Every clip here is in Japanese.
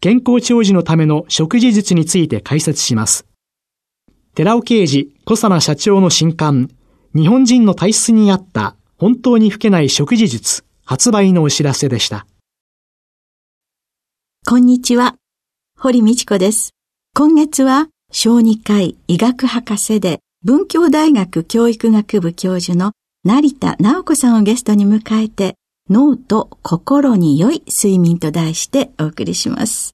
健康長寿のための食事術について解説します。寺尾啓治小佐奈社長の新刊、日本人の体質に合った本当に老けない食事術発売のお知らせでした。こんにちは。堀道子です。今月は小児科医医学博士で文教大学教育学部教授の成田直子さんをゲストに迎えて脳と心に良い睡眠と題してお送りします。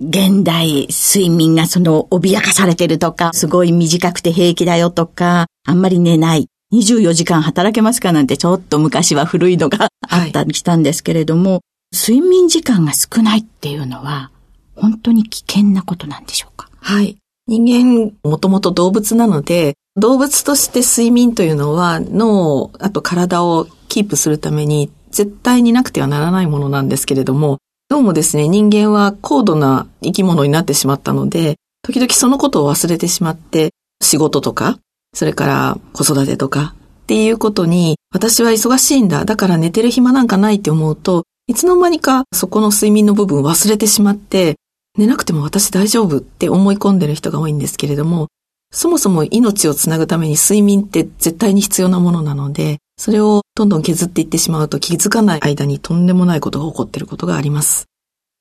現代睡眠がその脅かされてるとか、すごい短くて平気だよとか、あんまり寝ない、24時間働けますかなんてちょっと昔は古いのがあったりしたんですけれども、はい睡眠時間が少ないっていうのは、本当に危険なことなんでしょうか？はい。人間、もともと動物なので、動物として睡眠というのは脳、あと体をキープするために絶対になくてはならないものなんですけれども、どうもですね、人間は高度な生き物になってしまったので、時々そのことを忘れてしまって、仕事とか、それから子育てとかっていうことに、私は忙しいんだ、だから寝てる暇なんかないって思うと、いつの間にかそこの睡眠の部分忘れてしまって、寝なくても私大丈夫って思い込んでる人が多いんですけれども、そもそも命をつなぐために睡眠って絶対に必要なものなので、それをどんどん削っていってしまうと気づかない間にとんでもないことが起こっていることがあります。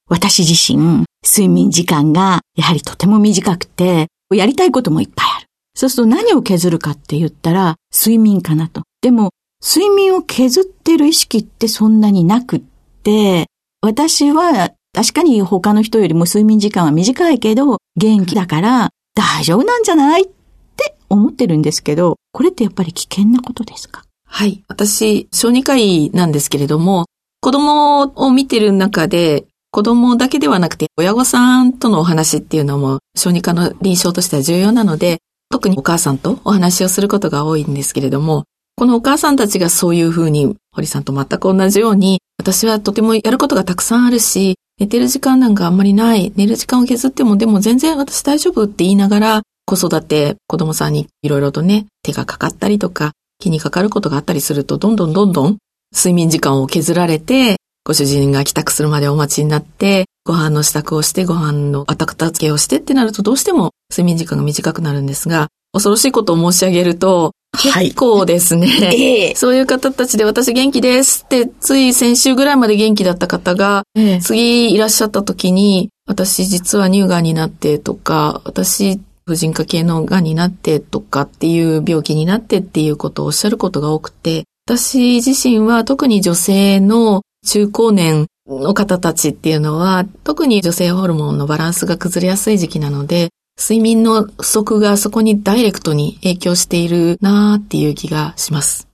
私自身、睡眠時間がやはりとても短くて、やりたいこともいっぱいある。そうすると何を削るかって言ったら、睡眠かなと。でも、睡眠を削ってる意識ってそんなになくって、私は確かに他の人よりも睡眠時間は短いけど、元気だから大丈夫なんじゃないって思ってるんですけど、これってやっぱり危険なことですか？はい。私、小児科医なんですけれども、子供を見てる中で、子供だけではなくて、親御さんとのお話っていうのも、小児科の臨床としては重要なので、特にお母さんとお話をすることが多いんですけれども、このお母さんたちがそういうふうに、堀さんと全く同じように、私はとてもやることがたくさんあるし、寝てる時間なんかあんまりない。寝る時間を削ってもでも全然私大丈夫って言いながら、子育て、子供さんにいろいろとね、手がかかったりとか、気にかかることがあったりすると、どんどんどんどん睡眠時間を削られて、ご主人が帰宅するまでお待ちになって、ご飯の支度をして、ご飯のあたくた付けをしてってなると、どうしても睡眠時間が短くなるんですが、恐ろしいことを申し上げると、結構ですね、はい、そういう方たちで私元気ですって、つい先週ぐらいまで元気だった方が、ええ、次いらっしゃった時に、私実は乳がんになってとか、私婦人科系のがんになってとかっていう病気になってっていうことをおっしゃることが多くて、私自身は特に女性の中高年の方たちっていうのは、特に女性ホルモンのバランスが崩れやすい時期なので、睡眠の不足がそこにダイレクトに影響しているなーっていう気がします。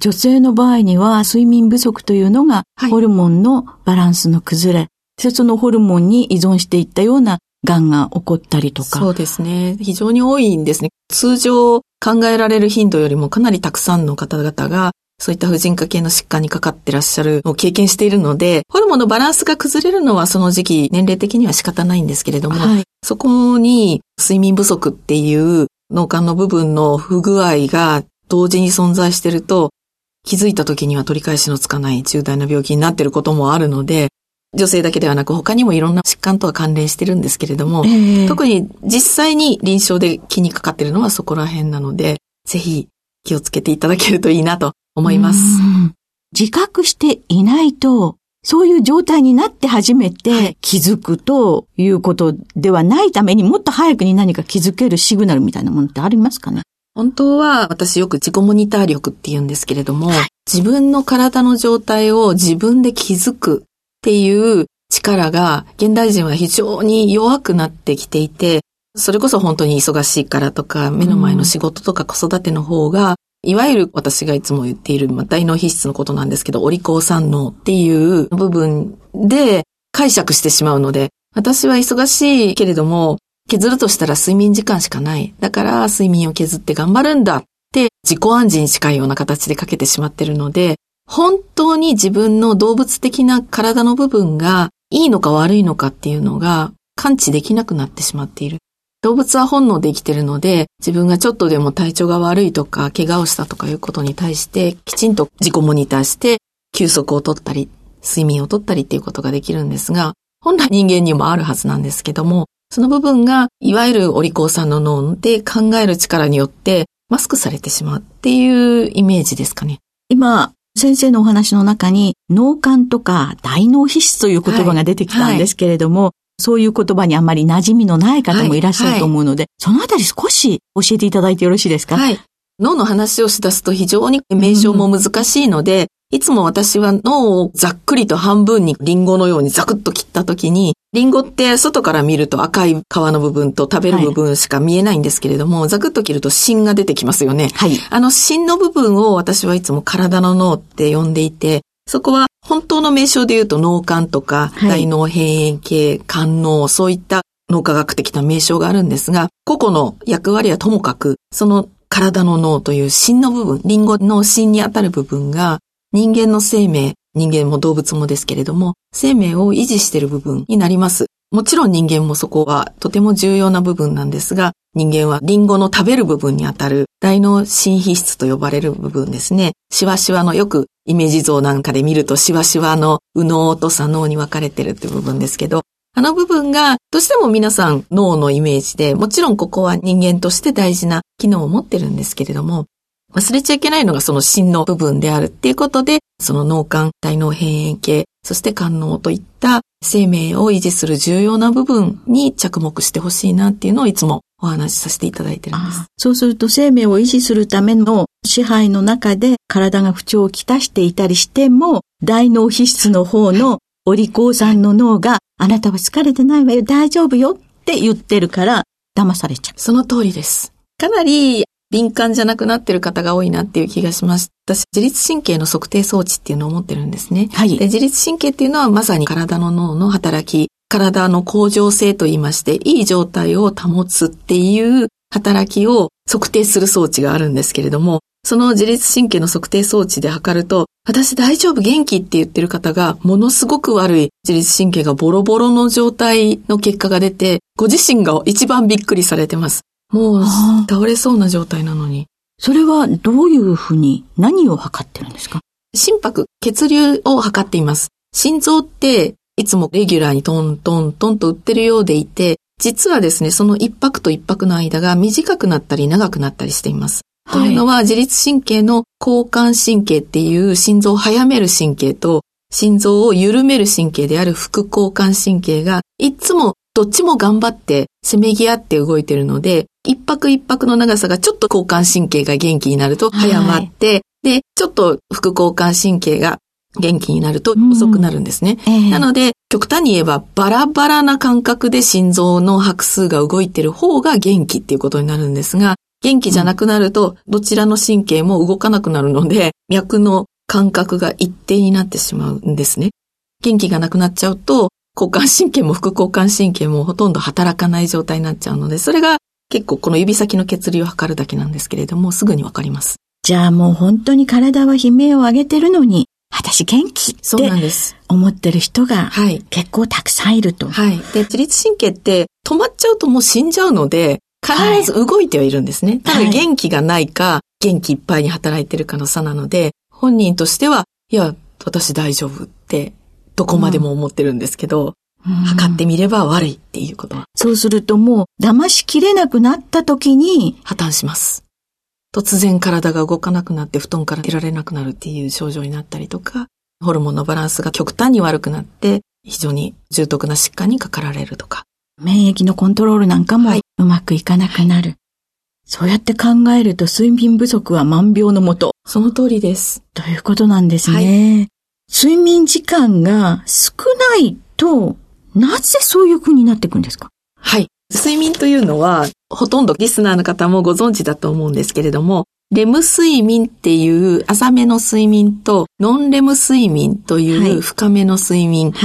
女性の場合には睡眠不足というのが、ホルモンのバランスの崩れ、はい、そのホルモンに依存していったような癌が起こったりとか。そうですね。非常に多いんですね。通常考えられる頻度よりもかなりたくさんの方々がそういった婦人科系の疾患にかかってらっしゃるを経験しているので、ホルモンのバランスが崩れるのはその時期、年齢的には仕方ないんですけれども、はい、そこに睡眠不足っていう脳幹の部分の不具合が同時に存在してると、気づいた時には取り返しのつかない重大な病気になっていることもあるので、女性だけではなく他にもいろんな疾患とは関連してるんですけれども、えー、特に実際に臨床で気にかかっているのはそこら辺なので、ぜひ気をつけていただけるといいなと思います。自覚していないと、そういう状態になって初めて気づくということではないためにもっと早くに何か気づけるシグナルみたいなものってありますかね？本当は私よく自己モニター力って言うんですけれども、はい、自分の体の状態を自分で気づくっていう力が現代人は非常に弱くなってきていて、それこそ本当に忙しいからとか、目の前の仕事とか子育ての方が、いわゆる私がいつも言っている、まあ、大脳皮質のことなんですけど、お利口三脳っていう部分で解釈してしまうので、私は忙しいけれども、削るとしたら睡眠時間しかない。だから睡眠を削って頑張るんだって自己暗示に近いような形でかけてしまってるので、本当に自分の動物的な体の部分がいいのか悪いのかっていうのが感知できなくなってしまっている。動物は本能で生きてるので、自分がちょっとでも体調が悪いとか、怪我をしたとかいうことに対して、きちんと自己モニターして、休息をとったり、睡眠をとったりっていうことができるんですが、本来人間にもあるはずなんですけども、その部分が、いわゆるお利口さんの脳で考える力によって、マスクされてしまうっていうイメージですかね。今、先生のお話の中に、脳幹とか大脳皮質という言葉が出てきたんですけれども、はいはいそういう言葉にあまり馴染みのない方もい。らっしゃると思うので、はい。はい、そのあたり少し教えていただいてよろしいですか？はい。脳の話をしだすと非常に名称も難しいので、うん、いつも私は脳をざっくりと半分にリンゴのようにザクッと切った時に、リンゴって外から見ると赤い皮の部分と食べる部分しか見えないんですけれども、はい、ザクッと切ると芯が出てきますよね。はい。あの芯の部分を私はいつも体の脳って呼んでいて、そこは本当の名称で言うと脳幹とか、大脳辺縁系、肝脳、そういった脳科学的な名称があるんですが、個々の役割はともかく、その体の脳という芯の部分、リンゴの芯にあたる部分が、人間の生命、人間も動物もですけれども、生命を維持している部分になります。もちろん人間もそこはとても重要な部分なんですが、人間はリンゴの食べる部分にあたる大脳新皮質と呼ばれる部分ですね。シワシワのよくイメージ像なんかで見るとシワシワの右脳と左脳に分かれてるって部分ですけど、あの部分がどうしても皆さん脳のイメージで、もちろんここは人間として大事な機能を持ってるんですけれども、忘れちゃいけないのがその芯の部分であるっていうことで、その脳幹、大脳辺縁系、そして肝脳といった生命を維持する重要な部分に着目してほしいなっていうのをいつもお話しさせていただいてるんです。そうすると生命を維持するための支配の中で体が不調をきたしていたりしても、大脳皮質の方のお利口さんの脳が、あなたは疲れてないわよ、大丈夫よって言ってるから、騙されちゃう。その通りです。かなり敏感じゃなくなってる方が多いなっていう気がします。私、自律神経の測定装置っていうのを持ってるんですね。はい。で自律神経っていうのはまさに体の脳の働き、体の向上性と言いまして、いい状態を保つっていう働きを測定する装置があるんですけれども、その自律神経の測定装置で測ると、私大丈夫元気って言ってる方が、ものすごく悪い自律神経がボロボロの状態の結果が出て、ご自身が一番びっくりされてます。もう倒れそうな状態なのに。それはどういうふうに何を測ってるんですか？心拍、血流を測っています。心臓っていつもレギュラーにトントントンと打ってるようでいて、実はですね、その一拍と一拍の間が短くなったり長くなったりしています。はい、というのは自律神経の交感神経っていう心臓を速める神経と心臓を緩める神経である副交感神経がいつもどっちも頑張ってせめぎ合って動いてるので、一泊一泊の長さがちょっと交感神経が元気になると早まって、はい、で、ちょっと副交感神経が元気になると遅くなるんですね。うんえー、なので、極端に言えばバラバラな感覚で心臓の拍数が動いてる方が元気っていうことになるんですが、元気じゃなくなると、どちらの神経も動かなくなるので、脈の感覚が一定になってしまうんですね。元気がなくなっちゃうと、交感神経も副交感神経もほとんど働かない状態になっちゃうので、それが結構この指先の血流を測るだけなんですけれども、すぐにわかります。じゃあもう本当に体は悲鳴を上げてるのに、私元気って思ってる人が結構たくさんいると。はい。で、自律神経って止まっちゃうともう死んじゃうので、必ず動いてはいるんですね。はい、ただ元気がないか、元気いっぱいに働いてるかの差なので、本人としては、いや、私大丈夫ってどこまでも思ってるんですけど、うん、測ってみれば悪いっていうことは。そうするともう騙しきれなくなった時に破綻します。突然体が動かなくなって布団から出られなくなるっていう症状になったりとか、ホルモンのバランスが極端に悪くなって、非常に重篤な疾患にかかられるとか。免疫のコントロールなんかもうまくいかなくなる。はい、そうやって考えると睡眠不足は万病のもと。その通りです。ということなんですね。はい、睡眠時間が少ないと、なぜそういう風になっていくんですか？はい。睡眠というのは、ほとんどリスナーの方もご存知だと思うんですけれども、レム睡眠っていう浅めの睡眠とノンレム睡眠という深めの睡眠が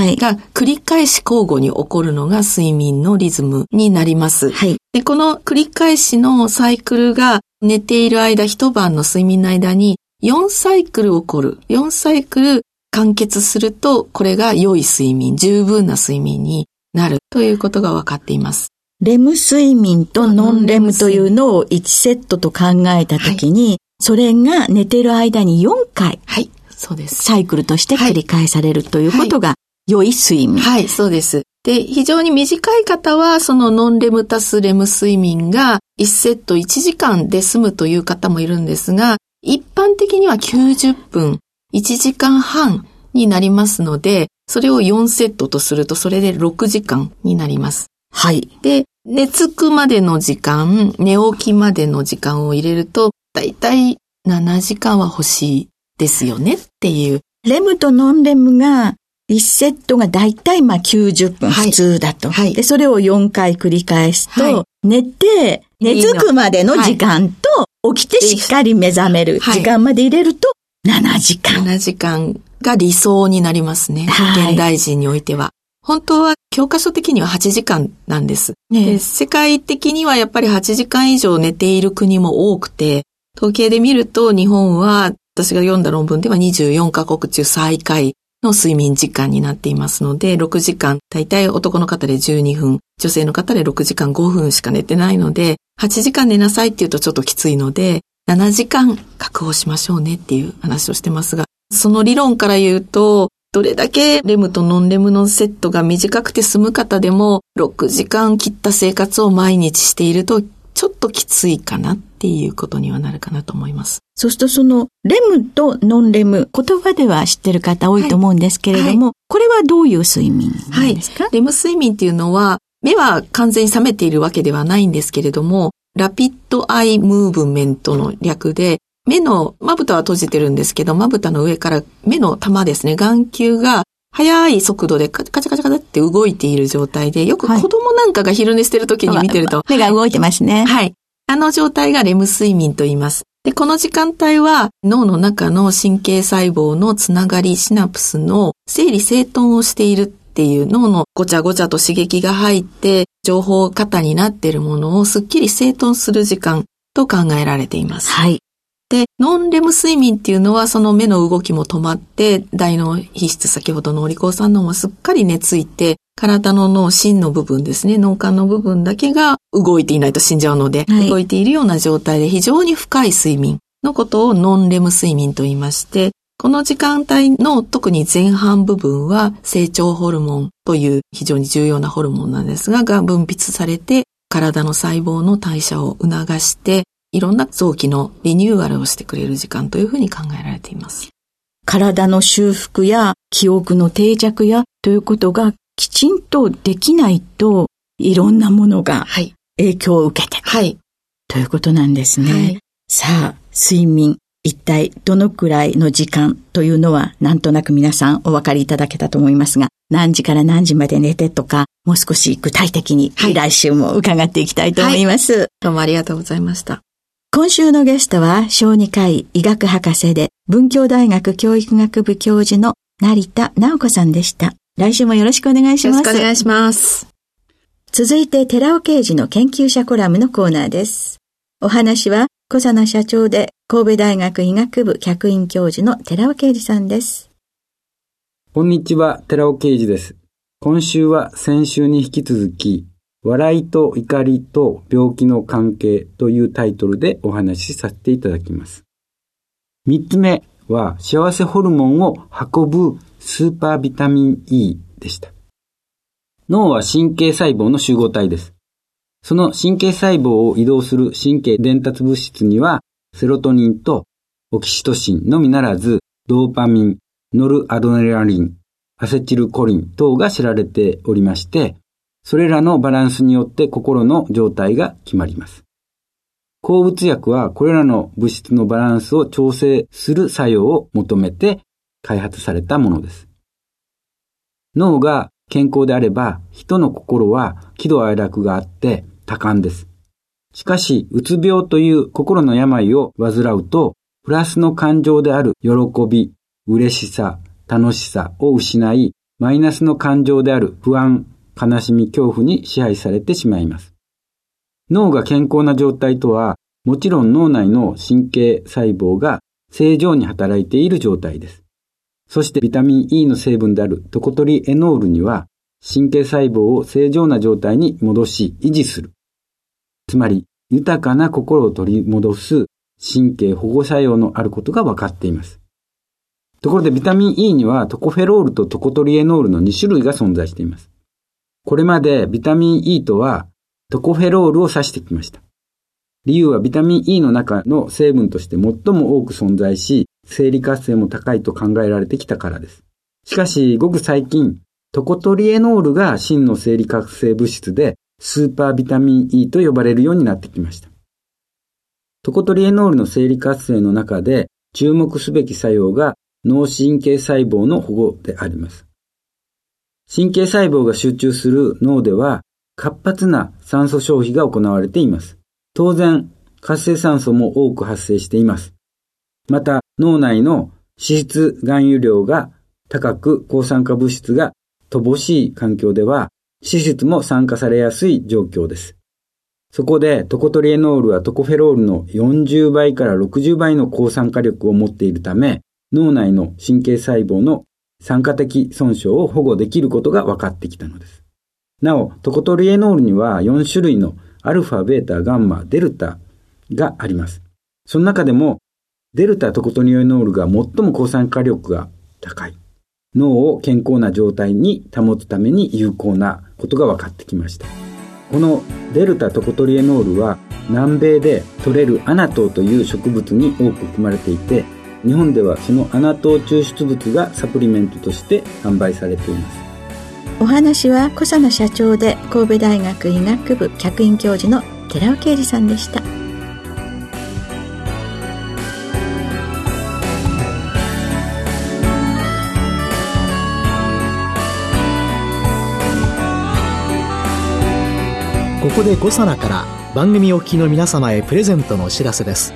繰り返し交互に起こるのが睡眠のリズムになります。はい、でこの繰り返しのサイクルが寝ている間、一晩の睡眠の間に4サイクル起こる。4サイクル完結すると、これが良い睡眠、十分な睡眠になるということが分かっています。レム睡眠とノンレムというのを1セットと考えたときに、はい、それが寝てる間に4回。はい。そうです。サイクルとして繰り返されるということが、良い睡眠。はい、そうです。で、非常に短い方は、そのノンレムタスレム睡眠が1セット1時間で済むという方もいるんですが、一般的には90分、1時間半になりますので、それを4セットとすると、それで6時間になります。はい。で、寝つくまでの時間、寝起きまでの時間を入れると、だいたい7時間は欲しいですよねっていう。レムとノンレムが、1セットがだいたいまあ90分普通だと。はい。で、それを4回繰り返すと、はい、寝て、寝つくまでの時間と、起きてしっかり目覚める時間まで入れると、7時間。7時間が理想になりますね。はい、現代人においては。本当は教科書的には8時間なんです、ね、世界的にはやっぱり8時間以上寝ている国も多くて、統計で見ると日本は私が読んだ論文では24カ国中最下位の睡眠時間になっていますので、6時間、大体男の方で12分、女性の方で6時間5分しか寝てないので、8時間寝なさいって言うとちょっときついので、7時間確保しましょうねっていう話をしてますが、その理論から言うと、どれだけレムとノンレムのセットが短くて済む方でも、6時間切った生活を毎日していると、ちょっときついかなっていうことにはなるかなと思います。そうするとその、レムとノンレム、言葉では知ってる方多いと思うんですけれども、はい。はい、これはどういう睡眠ですか、はい、レム睡眠っていうのは、目は完全に覚めているわけではないんですけれども、ラピッドアイムーブメントの略で、目の、まぶたは閉じてるんですけど、まぶたの上から目の玉ですね、眼球が速い速度でカチャカチャカチャって動いている状態で、よく子供なんかが昼寝してる時に見てると、はい、目が動いてますね。はい。あの状態がレム睡眠と言います。で、この時間帯は脳の中の神経細胞のつながりシナプスの整理整頓をしているっていう脳のごちゃごちゃと刺激が入って情報型になっているものをすっきり整頓する時間と考えられています。はい。で、ノンレム睡眠っていうのはその目の動きも止まって、大脳皮質、先ほどのお利口さんのもすっかり寝ついて、体の脳、芯の部分ですね、脳幹の部分だけが動いていないと死んじゃうので、はい、動いているような状態で非常に深い睡眠のことをノンレム睡眠と言いまして、この時間帯の特に前半部分は成長ホルモンという非常に重要なホルモンなんですが、が分泌されて体の細胞の代謝を促していろんな臓器のリニューアルをしてくれる時間というふうに考えられています。体の修復や記憶の定着やということがきちんとできないと、いろんなものが影響を受けて、はい、ということなんですね。はい、さあ、睡眠、一体どのくらいの時間というのはなんとなく皆さんお分かりいただけたと思いますが、何時から何時まで寝てとか、もう少し具体的に来週も伺っていきたいと思います。はい、どうもありがとうございました。今週のゲストは小児科医医学博士で文教大学教育学部教授の成田直子さんでした。来週もよろしくお願いします。よろしくお願いします。続いて寺尾刑事の研究者コラムのコーナーです。お話は小佐奈社長で神戸大学医学部客員教授の寺尾啓二さんです。こんにちは、寺尾啓二です。今週は先週に引き続き、笑いと怒りと病気の関係というタイトルでお話しさせていただきます。三つ目は幸せホルモンを運ぶスーパービタミン E でした。脳は神経細胞の集合体です。その神経細胞を移動する神経伝達物質にはセロトニンとオキシトシンのみならずドーパミン、ノルアドネラリン、アセチルコリン等が知られておりまして、それらのバランスによって心の状態が決まります。鉱物薬はこれらの物質のバランスを調整する作用を求めて開発されたものです。脳が健康であれば人の心は喜怒哀楽があって多感です。しかし、うつ病という心の病を患うと、プラスの感情である喜び、嬉しさ、楽しさを失い、マイナスの感情である不安、悲しみ、恐怖に支配されてしまいます。脳が健康な状態とは、もちろん脳内の神経細胞が正常に働いている状態です。そしてビタミン E の成分であるトコトリエノールには神経細胞を正常な状態に戻し維持する。つまり豊かな心を取り戻す神経保護作用のあることが分かっています。ところでビタミン E にはトコフェロールとトコトリエノールの2種類が存在しています。これまでビタミン E とはトコフェロールを指してきました。理由はビタミン E の中の成分として最も多く存在し、生理活性も高いと考えられてきたからです。しかし、ごく最近、トコトリエノールが真の生理活性物質で、スーパービタミン E と呼ばれるようになってきました。トコトリエノールの生理活性の中で注目すべき作用が脳神経細胞の保護であります。神経細胞が集中する脳では活発な酸素消費が行われています。当然、活性酸素も多く発生しています。また、脳内の脂質含有量が高く抗酸化物質が乏しい環境では、脂質も酸化されやすい状況です。そこでトコトリエノールはトコフェロールの40倍から60倍の抗酸化力を持っているため、脳内の神経細胞の酸化的損傷を保護できることが分かってきたのです。なお、トコトリエノールには4種類のアルファ、ベータ、ガンマ、デルタがあります。その中でも、デルタトコトニオエノールが最も抗酸化力が高い。脳を健康な状態に保つために有効なことが分かってきました。このデルタトコトリエノールは南米で取れるアナトウという植物に多く含まれていて、日本ではそのアナトウ抽出物がサプリメントとして販売されています。お話は小佐野社長で神戸大学医学部客員教授の寺尾啓二さんでしたここで小佐奈から番組お聞きの皆様へプレゼントのお知らせです。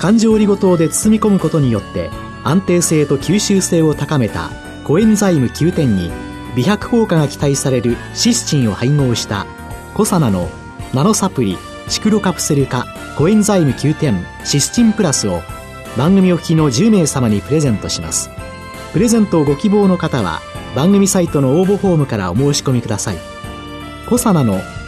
環状オリゴ糖で包み込むことによって安定性と吸収性を高めたコエンザイム9点に美白効果が期待されるシスチンを配合したコサナのナノサプリシクロカプセル化コエンザイム9点シスチンプラスを番組お聞きの10名様にプレゼントします。プレゼントをご希望の方は番組サイトの応募フォームからお申し込みください。コサナの